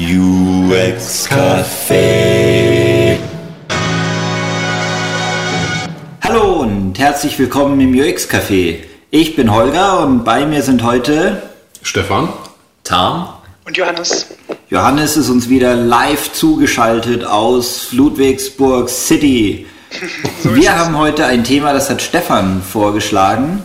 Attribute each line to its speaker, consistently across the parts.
Speaker 1: UX Café.
Speaker 2: Hallo und herzlich willkommen im UX Café. Ich bin Holger und bei mir sind heute
Speaker 3: Stefan,
Speaker 4: Tom
Speaker 5: und Johannes.
Speaker 2: Johannes ist uns wieder live zugeschaltet aus Ludwigsburg City. so Wir haben heute ein Thema, das hat Stefan vorgeschlagen.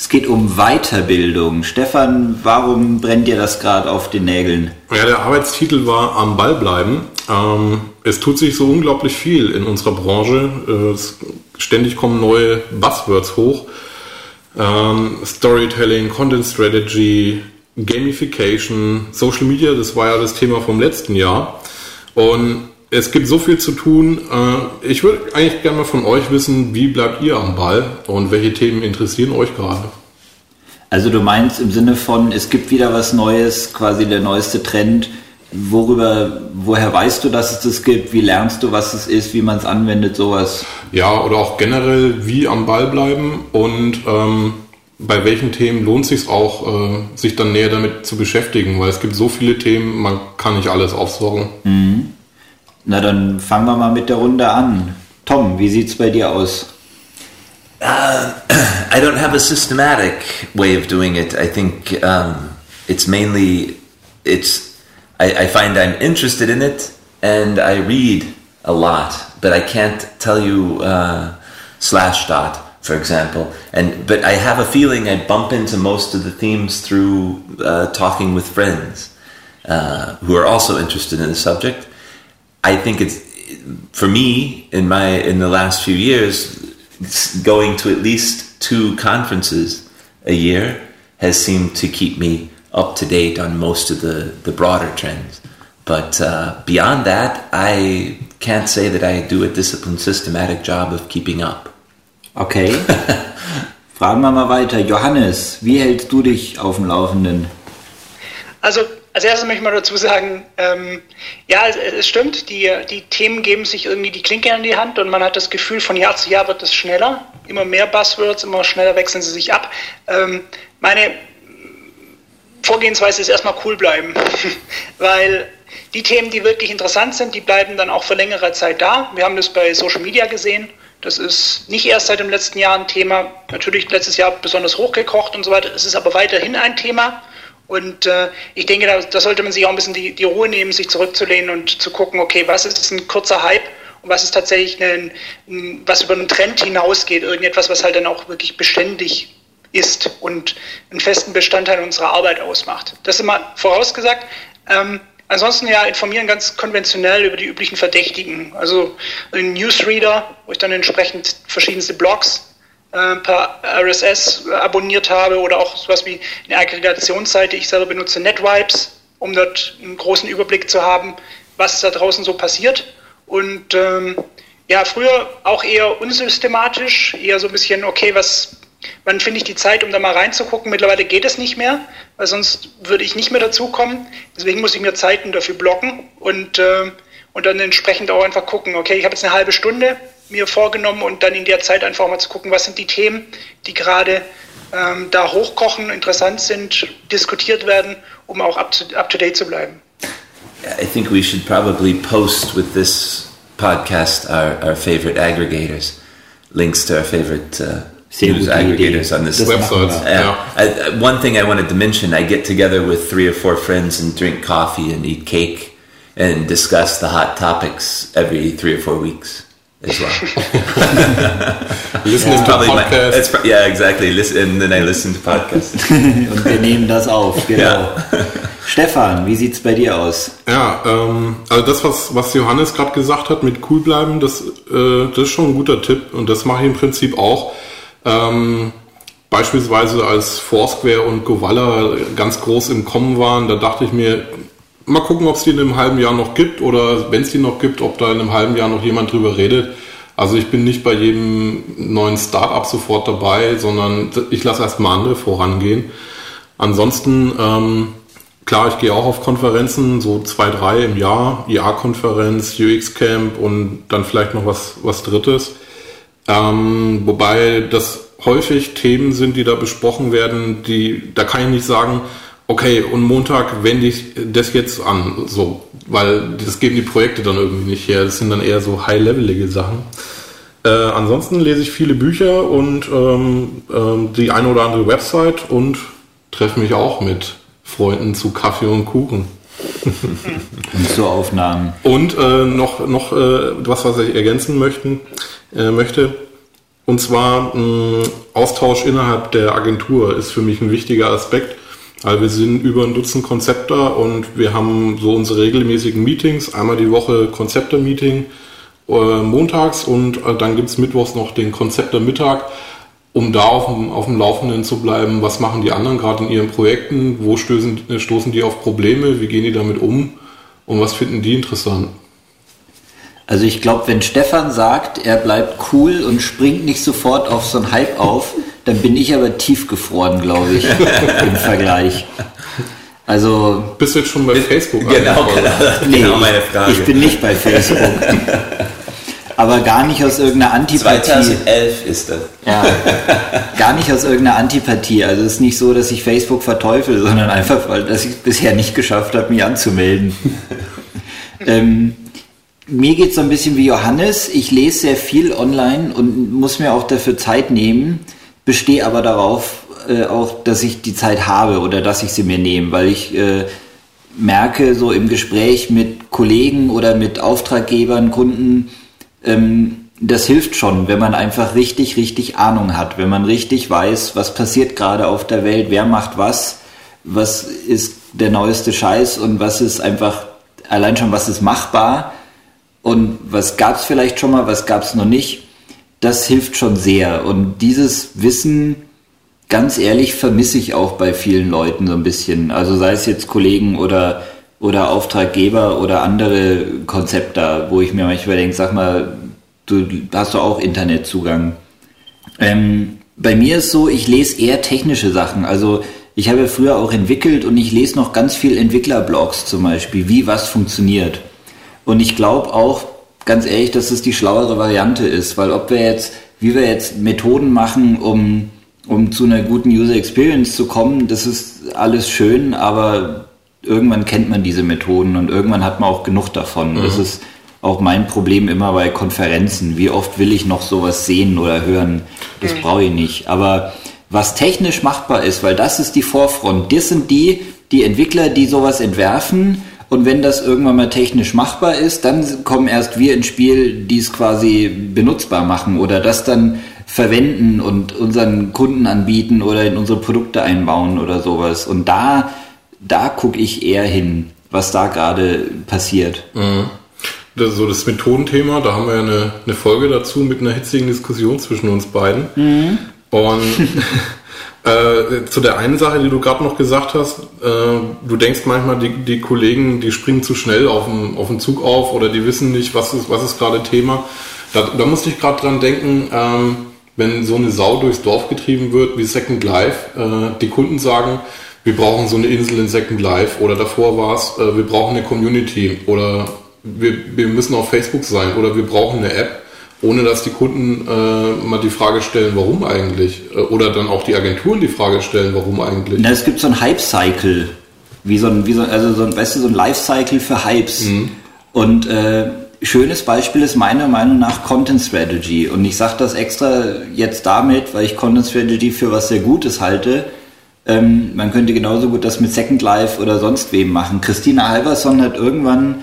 Speaker 2: Es geht um Weiterbildung. Stefan, warum brennt dir das gerade auf den Nägeln?
Speaker 3: Ja, der Arbeitstitel war am Ball bleiben. Ähm, es tut sich so unglaublich viel in unserer Branche. Äh, ständig kommen neue Buzzwords hoch. Ähm, Storytelling, Content Strategy, Gamification, Social Media, das war ja das Thema vom letzten Jahr. Und es gibt so viel zu tun. Äh, ich würde eigentlich gerne mal von euch wissen, wie bleibt ihr am Ball und welche Themen interessieren euch gerade?
Speaker 2: Also du meinst im Sinne von, es gibt wieder was Neues, quasi der neueste Trend. Worüber, woher weißt du, dass es das gibt? Wie lernst du, was es ist, wie man es anwendet, sowas?
Speaker 3: Ja, oder auch generell, wie am Ball bleiben und ähm, bei welchen Themen lohnt es sich auch, äh, sich dann näher damit zu beschäftigen, weil es gibt so viele Themen, man kann nicht alles aufsorgen.
Speaker 2: Mhm. Na, dann fangen wir mal mit der Runde an. Tom, wie sieht's bei dir aus?
Speaker 4: Uh, I don't have a systematic way of doing it. I think um, it's mainly it's. I, I find I'm interested in it, and I read a lot, but I can't tell you uh, slash dot, for example. And but I have a feeling I bump into most of the themes through uh, talking with friends uh, who are also interested in the subject. I think it's for me in my in the last few years going to at least two conferences a year has seemed to keep me up to date on most of the the broader trends. But uh, beyond that, I can't say that I do a disciplined, systematic job of keeping up.
Speaker 2: Okay. Fragen wir mal weiter. Johannes, wie hältst du dich auf dem Laufenden?
Speaker 5: Also als erstes möchte ich mal dazu sagen, ähm, ja, es, es, stimmt, die, die Themen geben sich irgendwie die Klinke in die Hand und man hat das Gefühl, von Jahr zu Jahr wird es schneller. Immer mehr Buzzwords, immer schneller wechseln sie sich ab. Ähm, meine Vorgehensweise ist erstmal cool bleiben, weil die Themen, die wirklich interessant sind, die bleiben dann auch für längere Zeit da. Wir haben das bei Social Media gesehen. Das ist nicht erst seit dem letzten Jahr ein Thema, natürlich letztes Jahr besonders hochgekocht und so weiter. Es ist aber weiterhin ein Thema. Und äh, ich denke, da, da, sollte man sich auch ein bisschen die, die, Ruhe nehmen, sich zurückzulehnen und zu gucken, okay, was ist ein kurzer Hype und was ist tatsächlich ein, ein, was über einen Trend hinausgeht, irgendetwas, was halt dann auch wirklich beständig ist und einen festen Bestandteil unserer Arbeit ausmacht. Das ist immer vorausgesagt. Ähm, ansonsten ja informieren ganz konventionell über die üblichen Verdächtigen. Also ein Newsreader, wo ich dann entsprechend verschiedenste Blogs äh, per RSS abonniert habe oder auch sowas wie eine Aggregationsseite. Ich selber benutze NetVibes, um dort einen großen Überblick zu haben, was da draußen so passiert. Und ähm, ja, früher auch eher unsystematisch, eher so ein bisschen, okay, was, wann finde ich die Zeit, um da mal reinzugucken? Mittlerweile geht es nicht mehr, weil sonst würde ich nicht mehr dazukommen. Deswegen muss ich mir Zeiten dafür blocken und, äh, und dann entsprechend auch einfach gucken, okay, ich habe jetzt eine halbe Stunde, mir vorgenommen und dann in der Zeit einfach mal zu gucken, was sind die Themen, die gerade ähm, da hochkochen, interessant sind, diskutiert werden, um auch up to, up to date zu bleiben.
Speaker 4: I think we should probably post with this podcast our, our favorite aggregators, links to our favorite uh, news aggregators on this
Speaker 3: website.
Speaker 4: Uh, I, one thing I wanted to mention: I get together with three or four friends and drink coffee and eat cake and discuss the hot topics every three or four weeks. As well.
Speaker 3: listen yeah. to podcast.
Speaker 4: My, yeah, exactly. Listen, and then I listen to podcasts.
Speaker 2: Und wir nehmen das auf, genau. Ja. Stefan, wie sieht's bei dir aus?
Speaker 3: Ja, ähm, also das, was, was Johannes gerade gesagt hat mit cool bleiben, das, äh, das ist schon ein guter Tipp und das mache ich im Prinzip auch. Ähm, beispielsweise als Foursquare und Govalla ganz groß im Kommen waren, da dachte ich mir, mal gucken, ob es die in einem halben Jahr noch gibt oder wenn es die noch gibt, ob da in einem halben Jahr noch jemand drüber redet. Also ich bin nicht bei jedem neuen Startup sofort dabei, sondern ich lasse erstmal andere vorangehen. Ansonsten, ähm, klar, ich gehe auch auf Konferenzen, so zwei, drei im Jahr, IA-Konferenz, UX-Camp und dann vielleicht noch was, was Drittes. Ähm, wobei das häufig Themen sind, die da besprochen werden, die, da kann ich nicht sagen, okay, und Montag wende ich das jetzt an, so, weil das geben die Projekte dann irgendwie nicht her. Das sind dann eher so high-levelige Sachen. Äh, ansonsten lese ich viele Bücher und ähm, ähm, die eine oder andere Website und treffe mich auch mit Freunden zu Kaffee und Kuchen.
Speaker 2: und zu Aufnahmen.
Speaker 3: Und äh, noch, noch äh, was, was ich ergänzen möchten, äh, möchte. Und zwar mh, Austausch innerhalb der Agentur ist für mich ein wichtiger Aspekt. Also wir sind über ein Dutzend Konzepter und wir haben so unsere regelmäßigen Meetings. Einmal die Woche Konzepter-Meeting äh, montags und äh, dann gibt's mittwochs noch den Konzepter-Mittag, um da auf dem, auf dem Laufenden zu bleiben. Was machen die anderen gerade in ihren Projekten? Wo stößen, äh, stoßen die auf Probleme? Wie gehen die damit um? Und was finden die interessant?
Speaker 2: Also ich glaube, wenn Stefan sagt, er bleibt cool und springt nicht sofort auf so einen Hype auf, dann bin ich aber tiefgefroren, glaube ich, im Vergleich. Also.
Speaker 3: Bist du jetzt schon bei Facebook?
Speaker 4: Genau, genau,
Speaker 2: nee, genau meine Frage. Ich bin nicht bei Facebook. aber gar nicht aus irgendeiner Antipathie.
Speaker 4: 2011 ist das.
Speaker 2: Ja, gar nicht aus irgendeiner Antipathie. Also es ist nicht so, dass ich Facebook verteufel, sondern einfach, weil dass ich es bisher nicht geschafft habe, mich anzumelden. ähm, mir geht es so ein bisschen wie Johannes. Ich lese sehr viel online und muss mir auch dafür Zeit nehmen, bestehe aber darauf äh, auch, dass ich die Zeit habe oder dass ich sie mir nehme, weil ich äh, merke so im Gespräch mit Kollegen oder mit Auftraggebern, Kunden, ähm, das hilft schon, wenn man einfach richtig, richtig Ahnung hat, wenn man richtig weiß, was passiert gerade auf der Welt, wer macht was, was ist der neueste Scheiß und was ist einfach allein schon, was ist machbar und was gab es vielleicht schon mal, was gab es noch nicht, das hilft schon sehr. Und dieses Wissen, ganz ehrlich, vermisse ich auch bei vielen Leuten so ein bisschen. Also sei es jetzt Kollegen oder, oder Auftraggeber oder andere Konzepte, wo ich mir manchmal denke, sag mal, du hast doch auch Internetzugang. Ähm, bei mir ist so, ich lese eher technische Sachen. Also ich habe früher auch entwickelt und ich lese noch ganz viel Entwicklerblogs zum Beispiel, wie was funktioniert. Und ich glaube auch, ganz ehrlich, dass es die schlauere Variante ist, weil ob wir jetzt, wie wir jetzt Methoden machen, um, um zu einer guten User Experience zu kommen, das ist alles schön, aber irgendwann kennt man diese Methoden und irgendwann hat man auch genug davon. Mhm. Das ist auch mein Problem immer bei Konferenzen. Wie oft will ich noch sowas sehen oder hören? Das mhm. brauche ich nicht. Aber was technisch machbar ist, weil das ist die Vorfront. Das sind die, die Entwickler, die sowas entwerfen und wenn das irgendwann mal technisch machbar ist, dann kommen erst wir ins Spiel, die es quasi benutzbar machen oder das dann verwenden und unseren Kunden anbieten oder in unsere Produkte einbauen oder sowas. Und da, da gucke ich eher hin, was da gerade passiert.
Speaker 3: Mhm. Das, so das Methodenthema, da haben wir ja eine, eine Folge dazu mit einer hitzigen Diskussion zwischen uns beiden. Mhm. Und Äh, zu der einen Sache, die du gerade noch gesagt hast, äh, du denkst manchmal, die, die Kollegen, die springen zu schnell auf den, auf den Zug auf oder die wissen nicht, was ist, was ist gerade Thema. Da, da musste ich gerade dran denken, ähm, wenn so eine Sau durchs Dorf getrieben wird wie Second Life, äh, die Kunden sagen, wir brauchen so eine Insel in Second Life oder davor war es, äh, wir brauchen eine Community oder wir, wir müssen auf Facebook sein oder wir brauchen eine App ohne dass die Kunden äh, mal die Frage stellen, warum eigentlich? Äh, oder dann auch die Agenturen die Frage stellen, warum eigentlich?
Speaker 2: Na, es gibt so ein Hype-Cycle. Wie so ein, wie so, also so ein, weißt du, so ein Life-Cycle für Hypes. Mhm. Und äh, schönes Beispiel ist meiner Meinung nach Content Strategy. Und ich sage das extra jetzt damit, weil ich Content Strategy für was sehr Gutes halte. Ähm, man könnte genauso gut das mit Second Life oder sonst wem machen. Christina Halverson hat irgendwann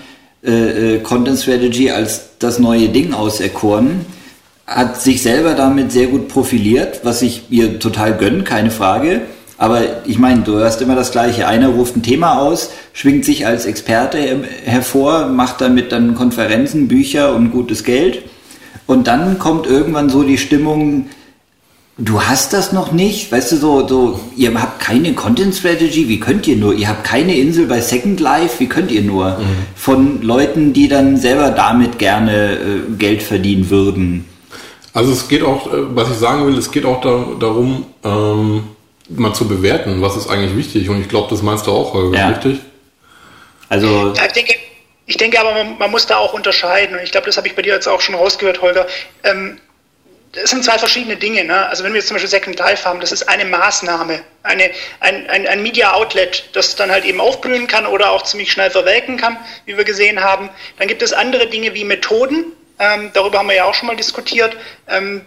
Speaker 2: äh, äh, Content Strategy als das neue Ding auserkoren, hat sich selber damit sehr gut profiliert, was ich ihr total gönne, keine Frage. Aber ich meine, du hörst immer das Gleiche. Einer ruft ein Thema aus, schwingt sich als Experte hervor, macht damit dann Konferenzen, Bücher und gutes Geld. Und dann kommt irgendwann so die Stimmung, du hast das noch nicht, weißt du, so, so, ihr habt keine Content Strategy, wie könnt ihr nur? Ihr habt keine Insel bei Second Life, wie könnt ihr nur? Mhm. Von Leuten, die dann selber damit gerne äh, Geld verdienen würden.
Speaker 3: Also es geht auch, äh, was ich sagen will, es geht auch da, darum, ähm, mal zu bewerten, was ist eigentlich wichtig. Und ich glaube, das meinst du auch, Holger, ja. richtig?
Speaker 5: Also. Ja, ich denke, ich denke aber, man, man, muss da auch unterscheiden. Und ich glaube, das habe ich bei dir jetzt auch schon rausgehört, Holger. Ähm, das sind zwei verschiedene Dinge. Ne? Also wenn wir jetzt zum Beispiel Second Life haben, das ist eine Maßnahme, eine, ein, ein, ein Media-Outlet, das dann halt eben aufblühen kann oder auch ziemlich schnell verwelken kann, wie wir gesehen haben. Dann gibt es andere Dinge wie Methoden. Ähm, darüber haben wir ja auch schon mal diskutiert. Ähm,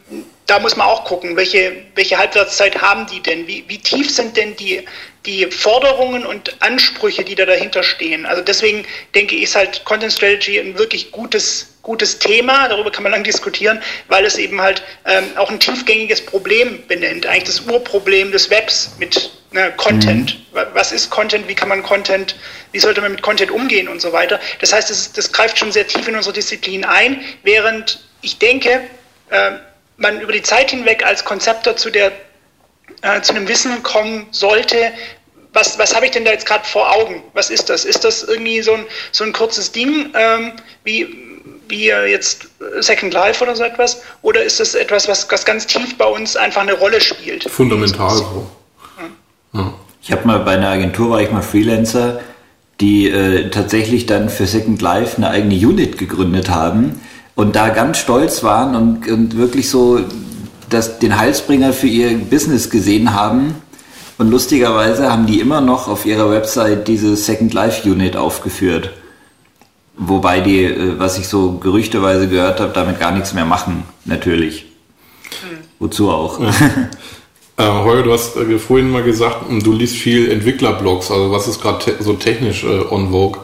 Speaker 5: da muss man auch gucken, welche, welche Halbwertszeit haben die denn? Wie, wie tief sind denn die, die Forderungen und Ansprüche, die da dahinter stehen? Also deswegen denke ich, ist halt Content Strategy ein wirklich gutes gutes Thema, darüber kann man lang diskutieren, weil es eben halt ähm, auch ein tiefgängiges Problem benennt, eigentlich das Urproblem des Webs mit ne, Content. Mhm. Was ist Content, wie kann man Content, wie sollte man mit Content umgehen und so weiter. Das heißt, das, das greift schon sehr tief in unsere Disziplin ein, während ich denke, äh, man über die Zeit hinweg als Konzepter zu der äh, zu einem Wissen kommen sollte, was, was habe ich denn da jetzt gerade vor Augen? Was ist das? Ist das irgendwie so ein, so ein kurzes Ding, ähm, wie wie jetzt Second Life oder so etwas? Oder ist es etwas, was, was ganz tief bei uns einfach eine Rolle spielt?
Speaker 3: Fundamental so.
Speaker 2: Ja. Ich habe mal bei einer Agentur, war ich mal Freelancer, die äh, tatsächlich dann für Second Life eine eigene Unit gegründet haben und da ganz stolz waren und, und wirklich so das, den Heilsbringer für ihr Business gesehen haben. Und lustigerweise haben die immer noch auf ihrer Website diese Second Life Unit aufgeführt. Wobei die, äh, was ich so gerüchteweise gehört habe, damit gar nichts mehr machen, natürlich. Hm. Wozu auch. Ja.
Speaker 3: Äh, Holger, du hast äh, vorhin mal gesagt, hm, du liest viel Entwicklerblogs, also was ist gerade te so technisch äh, on vogue?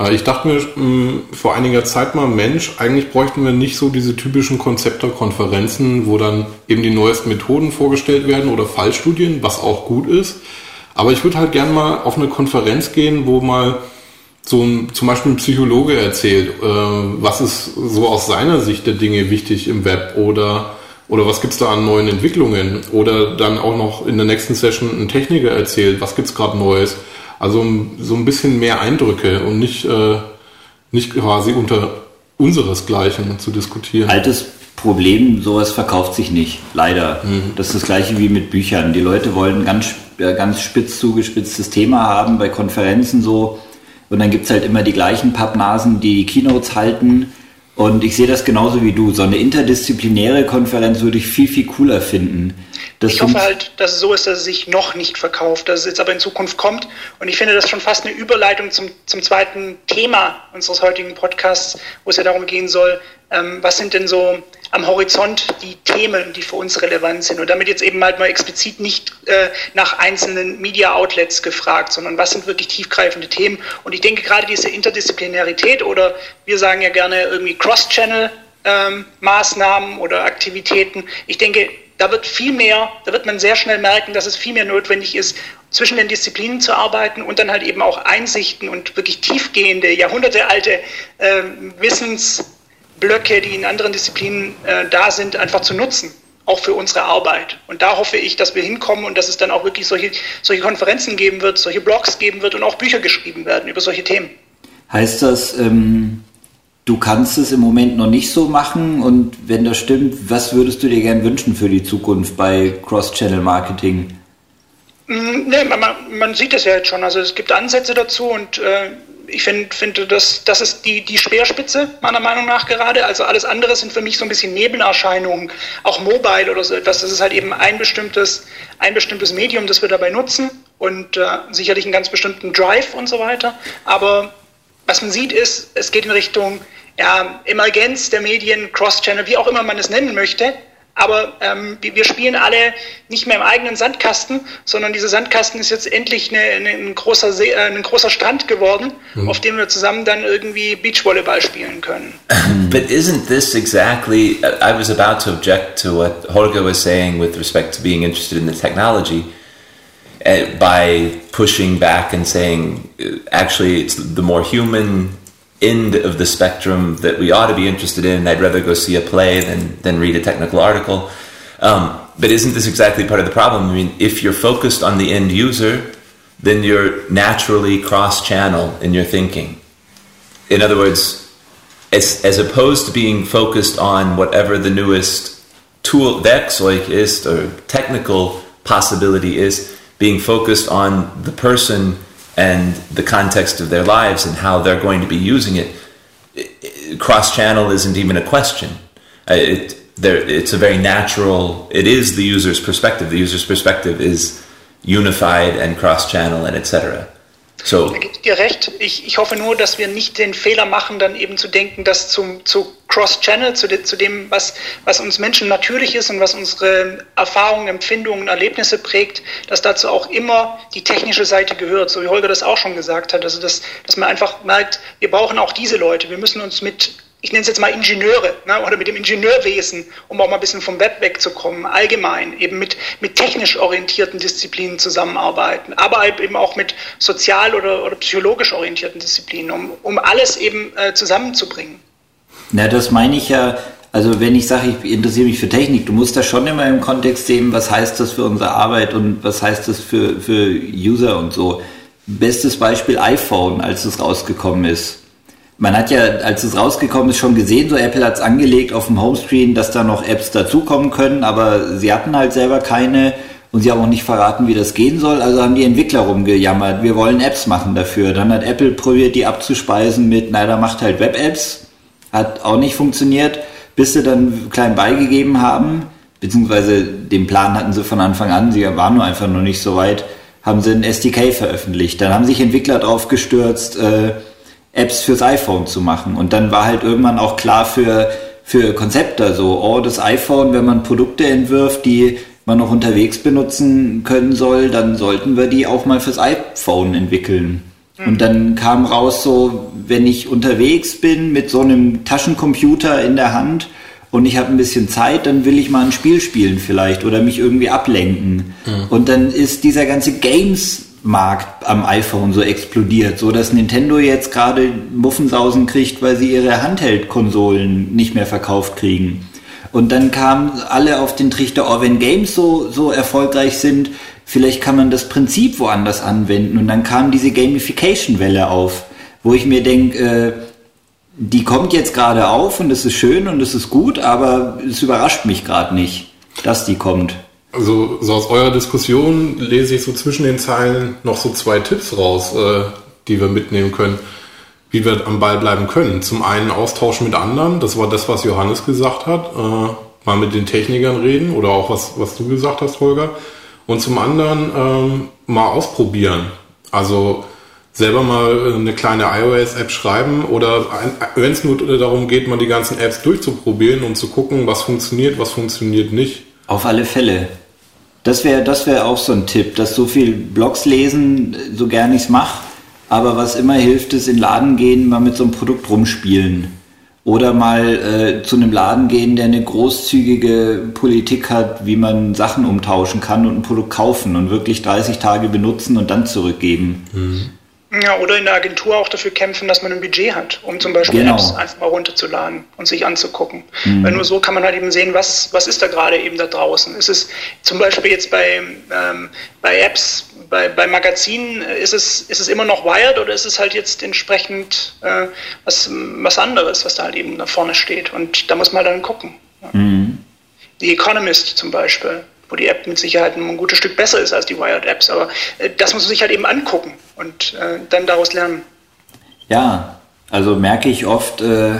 Speaker 3: Äh, ich dachte mir mh, hm, vor einiger Zeit mal, Mensch, eigentlich bräuchten wir nicht so diese typischen Konzepterkonferenzen, wo dann eben die neuesten Methoden vorgestellt werden oder Fallstudien, was auch gut ist. Aber ich würde halt gern mal auf eine Konferenz gehen, wo mal so ein, zum Beispiel ein Psychologe erzählt, äh, was ist so aus seiner Sicht der Dinge wichtig im Web oder, oder was gibt's da an neuen Entwicklungen oder dann auch noch in der nächsten Session ein Techniker erzählt, was gibt's gerade Neues. Also so ein bisschen mehr Eindrücke und nicht, äh, nicht quasi unter unseresgleichen zu diskutieren.
Speaker 2: Altes Problem, sowas verkauft sich nicht, leider. Mhm. Das ist das gleiche wie mit Büchern. Die Leute wollen ganz, ganz spitz zugespitztes Thema haben, bei Konferenzen so, und dann gibt es halt immer die gleichen Pappnasen, die Keynotes halten. Und ich sehe das genauso wie du. So eine interdisziplinäre Konferenz würde ich viel, viel cooler finden.
Speaker 5: Das ich hoffe halt, dass es so ist, dass es sich noch nicht verkauft, dass es jetzt aber in Zukunft kommt. Und ich finde das schon fast eine Überleitung zum, zum zweiten Thema unseres heutigen Podcasts, wo es ja darum gehen soll, ähm, was sind denn so am Horizont die Themen, die für uns relevant sind. Und damit jetzt eben halt mal explizit nicht äh, nach einzelnen Media-Outlets gefragt, sondern was sind wirklich tiefgreifende Themen. Und ich denke gerade diese Interdisziplinarität oder wir sagen ja gerne irgendwie Cross-Channel. Ähm, Maßnahmen oder Aktivitäten. Ich denke, da wird viel mehr, da wird man sehr schnell merken, dass es viel mehr notwendig ist, zwischen den Disziplinen zu arbeiten und dann halt eben auch Einsichten und wirklich tiefgehende, jahrhundertealte äh, Wissens Blöcke, die in anderen Disziplinen äh, da sind, einfach zu nutzen, auch für unsere Arbeit. Und da hoffe ich, dass wir hinkommen und dass es dann auch wirklich solche, solche Konferenzen geben wird, solche Blogs geben wird und auch Bücher geschrieben werden über solche Themen.
Speaker 2: Heißt das, ähm, du kannst es im Moment noch nicht so machen und wenn das stimmt, was würdest du dir gern wünschen für die Zukunft bei Cross-Channel-Marketing?
Speaker 5: Mm, nee, man, man, sieht es ja jetzt schon. Also es gibt Ansätze dazu und äh, ich find, finde, das, das ist die, die Speerspitze meiner Meinung nach gerade. Also alles andere sind für mich so ein bisschen Nebenerscheinungen, auch mobile oder so etwas. Das ist halt eben ein bestimmtes, ein bestimmtes Medium, das wir dabei nutzen und äh, sicherlich einen ganz bestimmten Drive und so weiter. Aber was man sieht ist, es geht in Richtung ja, Emergenz der Medien, Cross-Channel, wie auch immer man es nennen möchte aber ähm, wir spielen alle nicht mehr im eigenen Sandkasten, sondern dieser Sandkasten ist jetzt endlich eine, eine, ein, großer See, äh, ein großer Strand geworden, mhm. auf dem wir zusammen dann irgendwie Beachvolleyball spielen können.
Speaker 4: But isn't this exactly, I was about to object to what Holger was saying with respect to being interested in the technology uh, by pushing back and saying uh, actually it's the more human end of the spectrum that we ought to be interested in. I'd rather go see a play than, than read a technical article. Um, but isn't this exactly part of the problem? I mean, if you're focused on the end user, then you're naturally cross channel in your thinking. In other words, as, as opposed to being focused on whatever the newest tool, Werkzeug is, or technical possibility is, being focused on the person and the context of their lives and how they're going to be using it, cross channel isn't even a question. Uh, it, there it's a very natural. It is the user's perspective. The user's perspective is unified and cross-channel and etc.
Speaker 5: So. Da gebe ich dir recht. Ich, ich hoffe nur, dass wir nicht den Fehler machen, dann eben zu denken, dass zum, zu Cross-Channel, zu, de, zu dem, was, was uns Menschen natürlich ist und was unsere Erfahrungen, Empfindungen, Erlebnisse prägt, dass dazu auch immer die technische Seite gehört, so wie Holger das auch schon gesagt hat. Also, dass, dass man einfach merkt, wir brauchen auch diese Leute. Wir müssen uns mit ich nenne es jetzt mal Ingenieure ne, oder mit dem Ingenieurwesen, um auch mal ein bisschen vom Web wegzukommen, allgemein eben mit, mit technisch orientierten Disziplinen zusammenarbeiten, aber eben auch mit sozial oder, oder psychologisch orientierten Disziplinen, um, um alles eben äh, zusammenzubringen.
Speaker 2: Na, das meine ich ja, also wenn ich sage, ich interessiere mich für Technik, du musst das schon immer im Kontext sehen, was heißt das für unsere Arbeit und was heißt das für, für User und so. Bestes Beispiel iPhone, als es rausgekommen ist man hat ja, als es rausgekommen ist, schon gesehen, so Apple hat es angelegt auf dem Homescreen, dass da noch Apps dazukommen können, aber sie hatten halt selber keine und sie haben auch nicht verraten, wie das gehen soll. Also haben die Entwickler rumgejammert, wir wollen Apps machen dafür. Dann hat Apple probiert, die abzuspeisen mit, na, da macht halt Web-Apps. Hat auch nicht funktioniert, bis sie dann klein beigegeben haben, beziehungsweise den Plan hatten sie von Anfang an, sie waren nur einfach noch nicht so weit, haben sie ein SDK veröffentlicht. Dann haben sich Entwickler drauf gestürzt, äh, Apps fürs iPhone zu machen. Und dann war halt irgendwann auch klar für, für Konzepte so, oh, das iPhone, wenn man Produkte entwirft, die man noch unterwegs benutzen können soll, dann sollten wir die auch mal fürs iPhone entwickeln. Und mhm. dann kam raus so, wenn ich unterwegs bin mit so einem Taschencomputer in der Hand und ich habe ein bisschen Zeit, dann will ich mal ein Spiel spielen vielleicht oder mich irgendwie ablenken. Mhm. Und dann ist dieser ganze Games Markt am iPhone so explodiert, so dass Nintendo jetzt gerade Muffensausen kriegt, weil sie ihre Handheld-Konsolen nicht mehr verkauft kriegen. Und dann kamen alle auf den Trichter, oh, wenn Games so, so erfolgreich sind, vielleicht kann man das Prinzip woanders anwenden. Und dann kam diese Gamification-Welle auf, wo ich mir denke, äh, die kommt jetzt gerade auf und es ist schön und es ist gut, aber es überrascht mich gerade nicht, dass die kommt.
Speaker 3: Also so aus eurer Diskussion lese ich so zwischen den Zeilen noch so zwei Tipps raus, äh, die wir mitnehmen können, wie wir am Ball bleiben können. Zum einen Austausch mit anderen, das war das, was Johannes gesagt hat, äh, mal mit den Technikern reden oder auch was, was du gesagt hast, Holger. Und zum anderen ähm, mal ausprobieren. Also selber mal eine kleine iOS-App schreiben oder wenn es nur darum geht, mal die ganzen Apps durchzuprobieren und zu gucken, was funktioniert, was funktioniert nicht.
Speaker 2: Auf alle Fälle. Das wäre das wär auch so ein Tipp, dass so viel Blogs lesen, so gern ich es mache, aber was immer hilft, ist in den Laden gehen, mal mit so einem Produkt rumspielen. Oder mal äh, zu einem Laden gehen, der eine großzügige Politik hat, wie man Sachen umtauschen kann und ein Produkt kaufen und wirklich 30 Tage benutzen und dann zurückgeben. Mhm.
Speaker 5: Ja, oder in der Agentur auch dafür kämpfen, dass man ein Budget hat, um zum Beispiel genau. Apps einfach mal runterzuladen und sich anzugucken. Mhm. Weil nur so kann man halt eben sehen, was, was ist da gerade eben da draußen. Ist es zum Beispiel jetzt bei, ähm, bei Apps, bei, bei Magazinen, ist es, ist es immer noch Wired oder ist es halt jetzt entsprechend äh, was, was anderes, was da halt eben da vorne steht. Und da muss man dann gucken. Mhm. The Economist zum Beispiel wo die App mit Sicherheit ein gutes Stück besser ist als die Wired Apps. Aber äh, das muss man sich halt eben angucken und äh, dann daraus lernen.
Speaker 2: Ja, also merke ich oft, äh,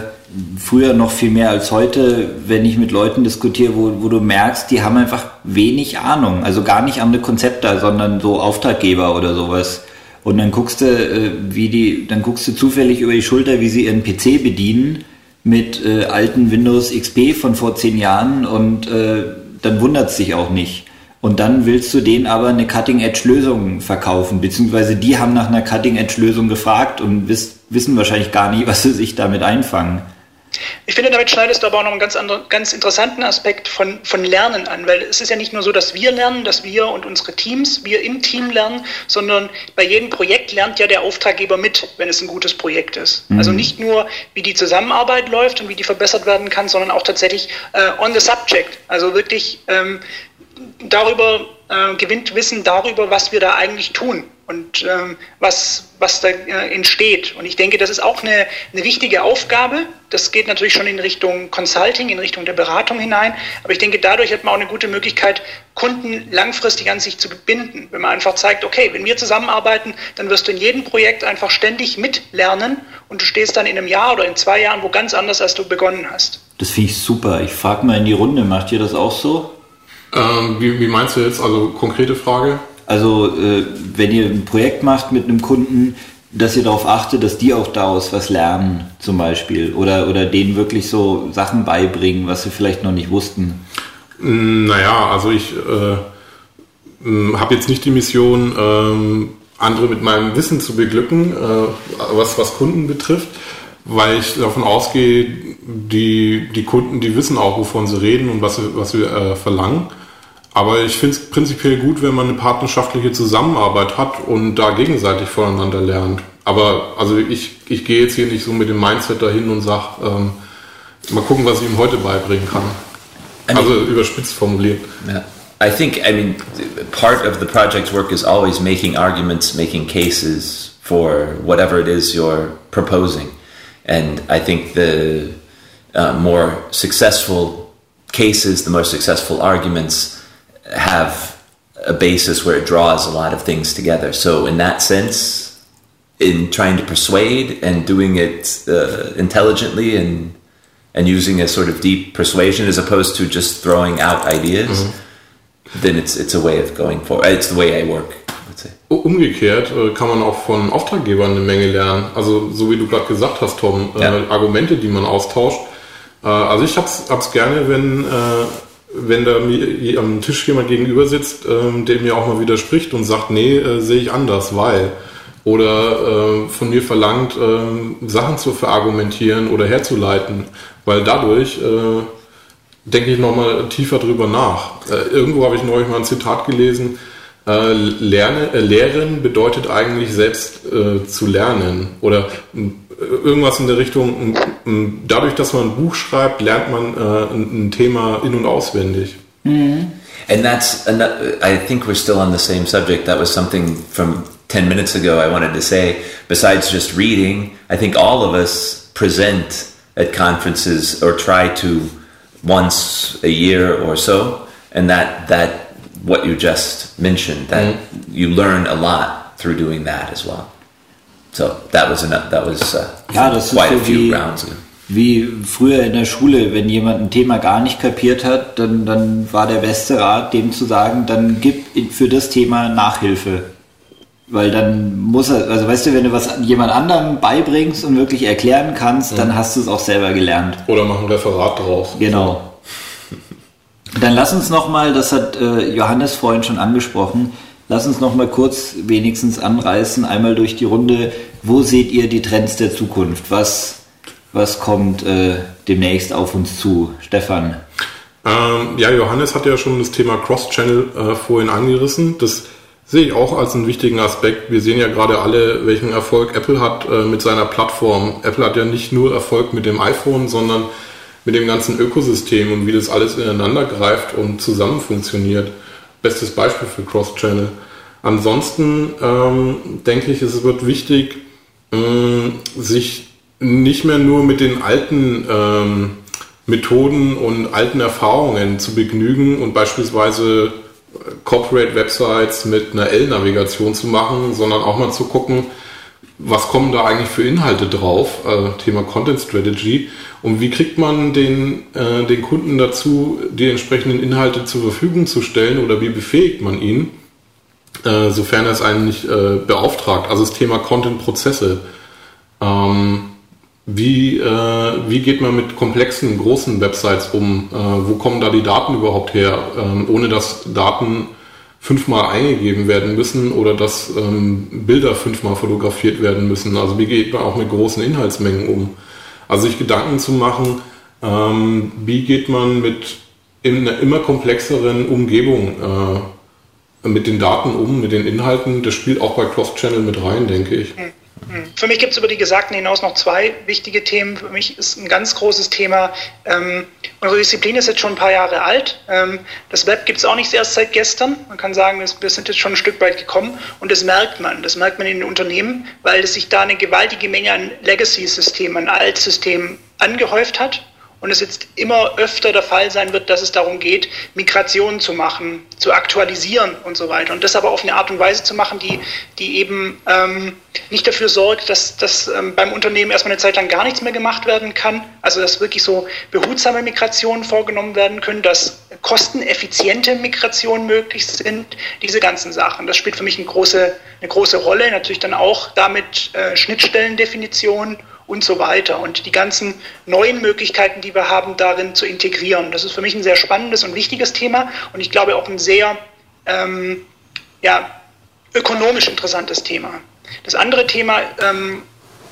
Speaker 2: früher noch viel mehr als heute, wenn ich mit Leuten diskutiere, wo, wo du merkst, die haben einfach wenig Ahnung. Also gar nicht andere Konzepte, sondern so Auftraggeber oder sowas. Und dann guckst du, äh, wie die, dann guckst du zufällig über die Schulter, wie sie ihren PC bedienen mit äh, alten Windows XP von vor zehn Jahren und äh, dann wundert es sich auch nicht. Und dann willst du denen aber eine Cutting-Edge-Lösung verkaufen, beziehungsweise die haben nach einer Cutting-Edge-Lösung gefragt und wiss, wissen wahrscheinlich gar nicht, was sie sich damit einfangen.
Speaker 5: Ich finde, damit schneidest du aber auch noch einen ganz, anderen, ganz interessanten Aspekt von, von Lernen an, weil es ist ja nicht nur so, dass wir lernen, dass wir und unsere Teams, wir im Team lernen, sondern bei jedem Projekt lernt ja der Auftraggeber mit, wenn es ein gutes Projekt ist. Mhm. Also nicht nur, wie die Zusammenarbeit läuft und wie die verbessert werden kann, sondern auch tatsächlich äh, on the subject, also wirklich ähm, darüber äh, gewinnt Wissen darüber, was wir da eigentlich tun und ähm, was, was da äh, entsteht. Und ich denke, das ist auch eine, eine wichtige Aufgabe. Das geht natürlich schon in Richtung Consulting, in Richtung der Beratung hinein. Aber ich denke, dadurch hat man auch eine gute Möglichkeit, Kunden langfristig an sich zu binden. Wenn man einfach zeigt, okay, wenn wir zusammenarbeiten, dann wirst du in jedem Projekt einfach ständig mitlernen und du stehst dann in einem Jahr oder in zwei Jahren wo ganz anders, als du begonnen hast.
Speaker 2: Das finde ich super. Ich frage mal in die Runde, macht ihr das auch so?
Speaker 3: Ähm, wie, wie, meinst du jetzt? Also konkrete Frage?
Speaker 2: Also äh, wenn ihr ein Projekt macht mit einem Kunden, dass ihr darauf achtet, dass die auch daraus was lernen, zum Beispiel. Oder, oder denen wirklich so Sachen beibringen, was sie vielleicht noch nicht wussten.
Speaker 3: Naja, also ich äh, habe jetzt nicht die Mission, ähm, andere mit meinem Wissen zu beglücken, äh, was, was Kunden betrifft, weil ich davon ausgehe, die, die Kunden, die wissen auch, wovon sie reden und was was sie äh, verlangen. Aber ich finde es prinzipiell gut, wenn man eine partnerschaftliche Zusammenarbeit hat und da gegenseitig voneinander lernt. Aber also ich, ich gehe jetzt hier nicht so mit dem Mindset dahin und sage, ähm, mal gucken, was ich ihm heute beibringen kann. I mean, also überspitzt formuliert.
Speaker 4: Yeah. I think, I mean, part of the project's work is always making arguments, making cases for whatever it is you're proposing. And I think the uh, more successful cases, the more successful arguments have a basis where it draws a lot of things together. So, in that sense, in trying to persuade and doing it uh, intelligently and and using a sort of deep persuasion as opposed to just throwing out ideas, mm-hmm. then it's it's a way of going forward. It's the way I work.
Speaker 3: Umgekehrt äh, kann man auch von Auftraggebern eine Menge lernen. Also so wie du gerade gesagt hast, Tom, äh, ja. Argumente, die man austauscht. Äh, also ich hab's, hab's gerne, wenn wenn da mir am Tisch jemand gegenüber sitzt, ähm, der mir auch mal widerspricht und sagt, nee, äh, sehe ich anders, weil. Oder äh, von mir verlangt, äh, Sachen zu verargumentieren oder herzuleiten, weil dadurch äh, denke ich nochmal tiefer drüber nach. Äh, irgendwo habe ich neulich mal ein Zitat gelesen, äh, lerne, äh, Lehren bedeutet eigentlich selbst äh, zu lernen. Oder irgendwas in der Richtung, dadurch, dass man ein Buch schreibt, lernt man äh, ein Thema in- und auswendig.
Speaker 4: Mm. And that's, I think we're still on the same subject. That was something from 10 minutes ago I wanted to say. Besides just reading, I think all of us present at conferences or try to once a year or so. And that, that what you just mentioned, that mm. you learn a lot through doing that as well. So that was enough, that was uh,
Speaker 2: ja, das quite ist so a few wie, rounds. Wie früher in der Schule, wenn jemand ein Thema gar nicht kapiert hat, dann, dann war der beste Rat, dem zu sagen, dann gib für das Thema Nachhilfe. Weil dann muss er, also weißt du, wenn du was jemand anderem beibringst und wirklich erklären kannst, mhm. dann hast du es auch selber gelernt.
Speaker 3: Oder mach ein Referat draus.
Speaker 2: Genau. Dann lass uns nochmal, das hat äh, Johannes vorhin schon angesprochen, Lass uns noch mal kurz wenigstens anreißen, einmal durch die Runde. Wo seht ihr die Trends der Zukunft? Was, was kommt äh, demnächst auf uns zu? Stefan?
Speaker 3: Ähm, ja, Johannes hat ja schon das Thema Cross-Channel äh, vorhin angerissen. Das sehe ich auch als einen wichtigen Aspekt. Wir sehen ja gerade alle, welchen Erfolg Apple hat äh, mit seiner Plattform. Apple hat ja nicht nur Erfolg mit dem iPhone, sondern mit dem ganzen Ökosystem und wie das alles ineinander greift und zusammen funktioniert bestes Beispiel für Cross-Channel. Ansonsten ähm, denke ich, es wird wichtig, ähm, sich nicht mehr nur mit den alten ähm, Methoden und alten Erfahrungen zu begnügen und beispielsweise Corporate Websites mit einer L-Navigation zu machen, sondern auch mal zu gucken, was kommen da eigentlich für Inhalte drauf, äh, Thema Content Strategy und wie kriegt man den, äh, den Kunden dazu, die entsprechenden Inhalte zur Verfügung zu stellen oder wie befähigt man ihn, äh, sofern er es einen nicht äh, beauftragt. Also das Thema Content-Prozesse. Ähm, wie, äh, wie geht man mit komplexen, großen Websites um? Äh, wo kommen da die Daten überhaupt her, ähm, ohne dass Daten fünfmal eingegeben werden müssen oder dass ähm, Bilder fünfmal fotografiert werden müssen? Also wie geht man auch mit großen Inhaltsmengen um? Also sich Gedanken zu machen, ähm, wie geht man mit in einer immer komplexeren Umgebung äh, mit den Daten um, mit den Inhalten. Das spielt auch bei Cross-Channel mit rein, denke ich.
Speaker 5: Hm. Für mich gibt es über die Gesagten hinaus noch zwei wichtige Themen. Für mich ist ein ganz großes Thema, ähm, unsere Disziplin ist jetzt schon ein paar Jahre alt. Ähm, das Web gibt es auch nicht erst seit gestern. Man kann sagen, wir sind jetzt schon ein Stück weit gekommen und das merkt man. Das merkt man in den Unternehmen, weil es sich da eine gewaltige Menge an Legacy-Systemen, an Altsystemen angehäuft hat und es jetzt immer öfter der Fall sein wird, dass es darum geht, Migrationen zu machen, zu aktualisieren und so weiter. Und das aber auf eine Art und Weise zu machen, die, die eben ähm, nicht dafür sorgt, dass, dass ähm, beim Unternehmen erstmal eine Zeit lang gar nichts mehr gemacht werden kann. Also dass wirklich so behutsame Migrationen vorgenommen werden können, dass kosteneffiziente Migrationen möglich sind, diese ganzen Sachen. Das spielt für mich eine große, eine große Rolle. Natürlich dann auch damit äh, Schnittstellendefinitionen und so weiter. Und die ganzen neuen Möglichkeiten, die wir haben, darin zu integrieren. Das ist für mich ein sehr spannendes und wichtiges Thema und ich glaube auch ein sehr ähm, ja, ökonomisch interessantes Thema. Das andere Thema ähm,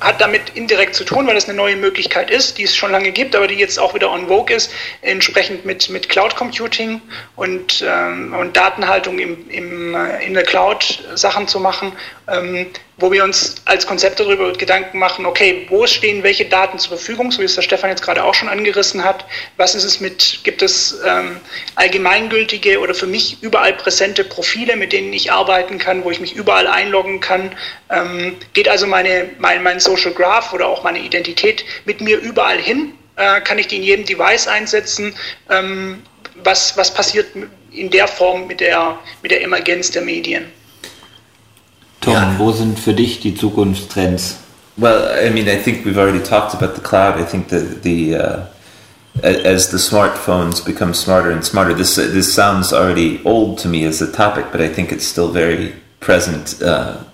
Speaker 5: hat damit indirekt zu tun, weil es eine neue Möglichkeit ist, die es schon lange gibt, aber die jetzt auch wieder on vogue ist, entsprechend mit, mit Cloud Computing und, ähm, und Datenhaltung im, im, äh, in der Cloud Sachen zu machen. Ähm, wo wir uns als Konzept darüber Gedanken machen, okay, wo stehen welche Daten zur Verfügung, so wie es der Stefan jetzt gerade auch schon angerissen hat. Was ist es mit, gibt es ähm, allgemeingültige oder für mich überall präsente Profile, mit denen ich arbeiten kann, wo ich mich überall einloggen kann? Ähm, geht also meine, mein, mein Social Graph oder auch meine Identität mit mir überall hin? Äh, kann ich die in jedem Device einsetzen? Ähm, was, was passiert in der Form mit der, mit der Emergenz der Medien?
Speaker 2: Tom, yeah. wo sind für dich die Zukunftstrends?
Speaker 4: Well, I mean, I think we've already talked about the cloud. I think the the uh, as the smartphones become smarter and smarter, this this sounds already old to me as a topic, but I think it's still very present. Uh,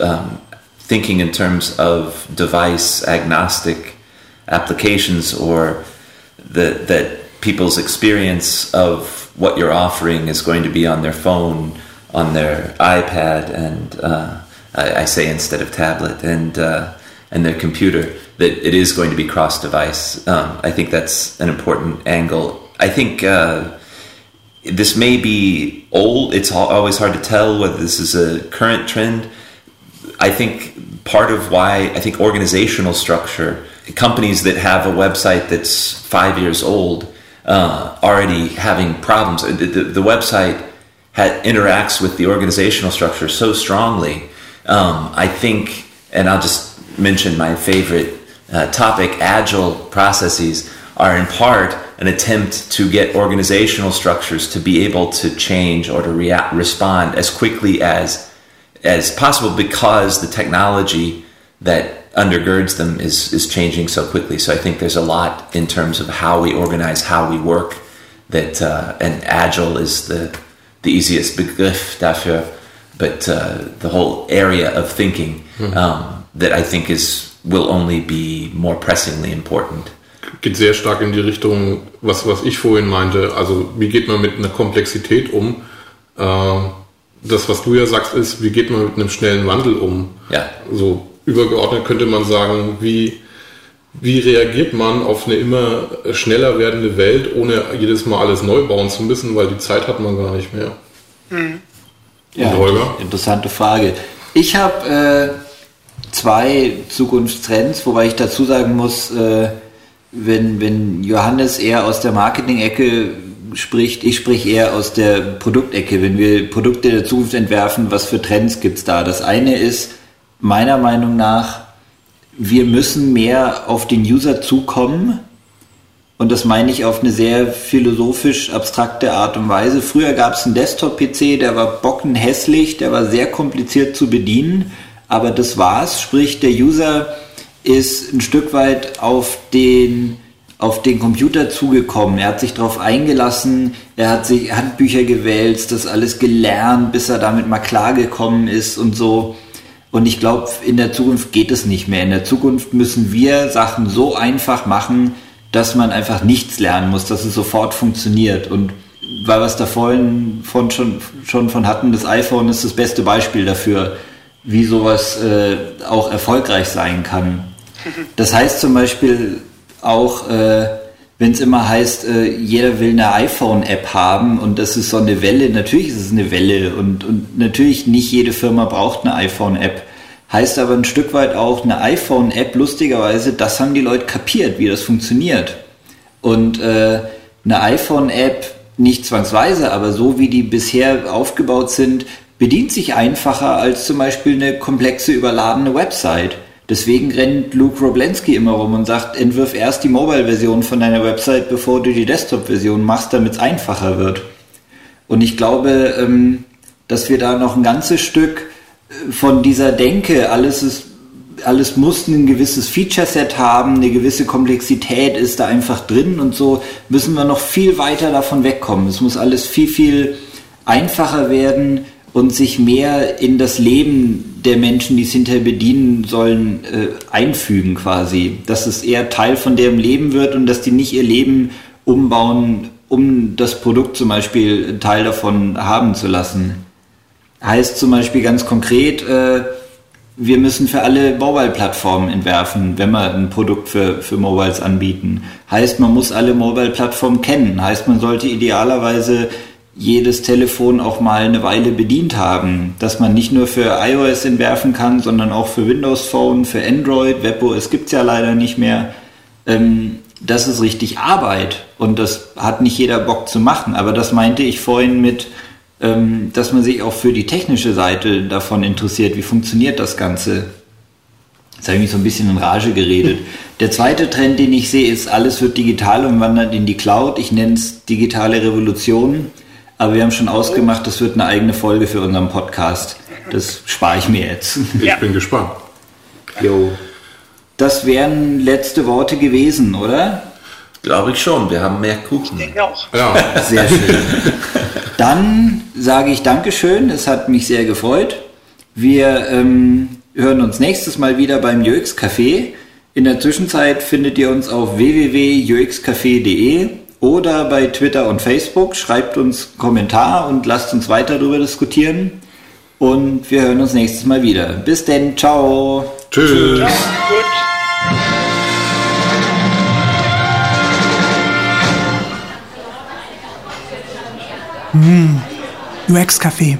Speaker 4: um, thinking in terms of device agnostic applications or the, that people's experience of what you're offering is going to be on their phone on their iPad and uh, I, I, say instead of tablet and uh, and their computer that it is going to be cross device. Um, I think that's an important angle. I think uh, this may be old. It's always hard to tell whether this is a current trend. I think part of why I think organizational structure, companies that have a website that's five years old, uh, already having problems. The, the, the website interacts with the organizational structure so strongly. Um, I think, and I'll just mention my favorite uh, topic agile processes are in part an attempt to get organizational structures to be able to change or to react, respond as quickly as as possible because the technology that undergirds them is is changing so quickly. So I think there's a lot in terms of how we organize, how we work. That uh, and agile is the the easiest Begriff dafür, but uh, the whole area of thinking mhm. um, that I think is will only be more pressingly important.
Speaker 3: Geht sehr stark in die Richtung, was, was ich vorhin meinte. Also, wie geht man mit einer Komplexität um? Äh, das, was du ja sagst, ist, wie geht man mit einem schnellen Wandel um?
Speaker 4: Ja.
Speaker 3: So übergeordnet könnte man sagen, wie, wie reagiert man auf eine immer schneller werdende Welt, ohne jedes Mal alles neu bauen zu müssen, weil die Zeit hat man gar nicht mehr?
Speaker 2: Mhm. Ja, interessante Frage. Ich habe äh, zwei Zukunftstrends, wobei ich dazu sagen muss, äh, wenn, wenn Johannes eher aus der Marketing-Ecke spricht, ich sprich eher aus der Produktecke. Wenn wir Produkte der Zukunft entwerfen, was für Trends gibt es da? Das eine ist meiner Meinung nach wir müssen mehr auf den User zukommen. Und das meine ich auf eine sehr philosophisch abstrakte Art und Weise. Früher gab es einen Desktop-PC, der war bockenhässlich, der war sehr kompliziert zu bedienen, aber das war's. Sprich, der User ist ein Stück weit auf den auf den Computer zugekommen. Er hat sich darauf eingelassen, er hat sich Handbücher gewälzt, das alles gelernt, bis er damit mal klargekommen ist und so. Und ich glaube, in der Zukunft geht es nicht mehr. In der Zukunft müssen wir Sachen so einfach machen, dass man einfach nichts lernen muss, dass es sofort funktioniert. Und weil wir es da vorhin von, schon, schon von hatten, das iPhone ist das beste Beispiel dafür, wie sowas äh, auch erfolgreich sein kann. Das heißt zum Beispiel auch, äh, wenn es immer heißt, äh, jeder will eine iPhone-App haben und das ist so eine Welle, natürlich ist es eine Welle und, und natürlich nicht jede Firma braucht eine iPhone-App. Heißt aber ein Stück weit auch eine iPhone-App, lustigerweise, das haben die Leute kapiert, wie das funktioniert. Und äh, eine iPhone-App, nicht zwangsweise, aber so wie die bisher aufgebaut sind, bedient sich einfacher als zum Beispiel eine komplexe, überladene Website. Deswegen rennt Luke Roblensky immer rum und sagt, entwirf erst die Mobile-Version von deiner Website, bevor du die Desktop-Version machst, damit es einfacher wird. Und ich glaube, ähm, dass wir da noch ein ganzes Stück äh, von dieser Denke, alles ist alles muss ein gewisses Feature-Set haben, eine gewisse Komplexität ist da einfach drin und so müssen wir noch viel weiter davon wegkommen. Es muss alles viel, viel einfacher werden und sich mehr in das Leben der Menschen, die es hinterher bedienen sollen, äh, einfügen quasi. Dass es eher Teil von deren Leben wird und dass die nicht ihr Leben umbauen, um das Produkt zum Beispiel Teil davon haben zu lassen. Heißt zum Beispiel ganz konkret, äh, wir müssen für alle Mobile-Plattformen entwerfen, wenn wir ein Produkt für, für Mobiles anbieten. Heißt, man muss alle Mobile-Plattformen kennen. Heißt, man sollte idealerweise jedes Telefon auch mal eine Weile bedient haben, dass man nicht nur für iOS entwerfen kann, sondern auch für Windows Phone, für Android, WebOS gibt's ja leider nicht mehr. Ähm, das ist richtig Arbeit und das hat nicht jeder Bock zu machen. Aber das meinte ich vorhin mit, ähm, dass man sich auch für die technische Seite davon interessiert. Wie funktioniert das Ganze? Jetzt habe ich mich so ein bisschen in Rage geredet. Der zweite Trend, den ich sehe, ist, alles wird digital und wandert in die Cloud. Ich nenne es digitale Revolution. Aber wir haben schon ausgemacht, das wird eine eigene Folge für unseren Podcast. Das spare ich mir jetzt.
Speaker 3: Ich ja. bin gespannt.
Speaker 2: Jo. Das wären letzte Worte gewesen, oder?
Speaker 4: Glaube ich schon. Wir haben mehr Kuchen. Ich denke
Speaker 5: auch.
Speaker 2: Ja. Sehr schön. Dann sage ich Dankeschön. Es hat mich sehr gefreut. Wir ähm, hören uns nächstes Mal wieder beim UX Café. In der Zwischenzeit findet ihr uns auf www.uxcafé.de oder bei Twitter und Facebook. Schreibt uns einen Kommentar und lasst uns weiter darüber diskutieren. Und wir hören uns nächstes Mal wieder. Bis denn, ciao.
Speaker 3: Tschüss.
Speaker 6: Mmh, UX-Café.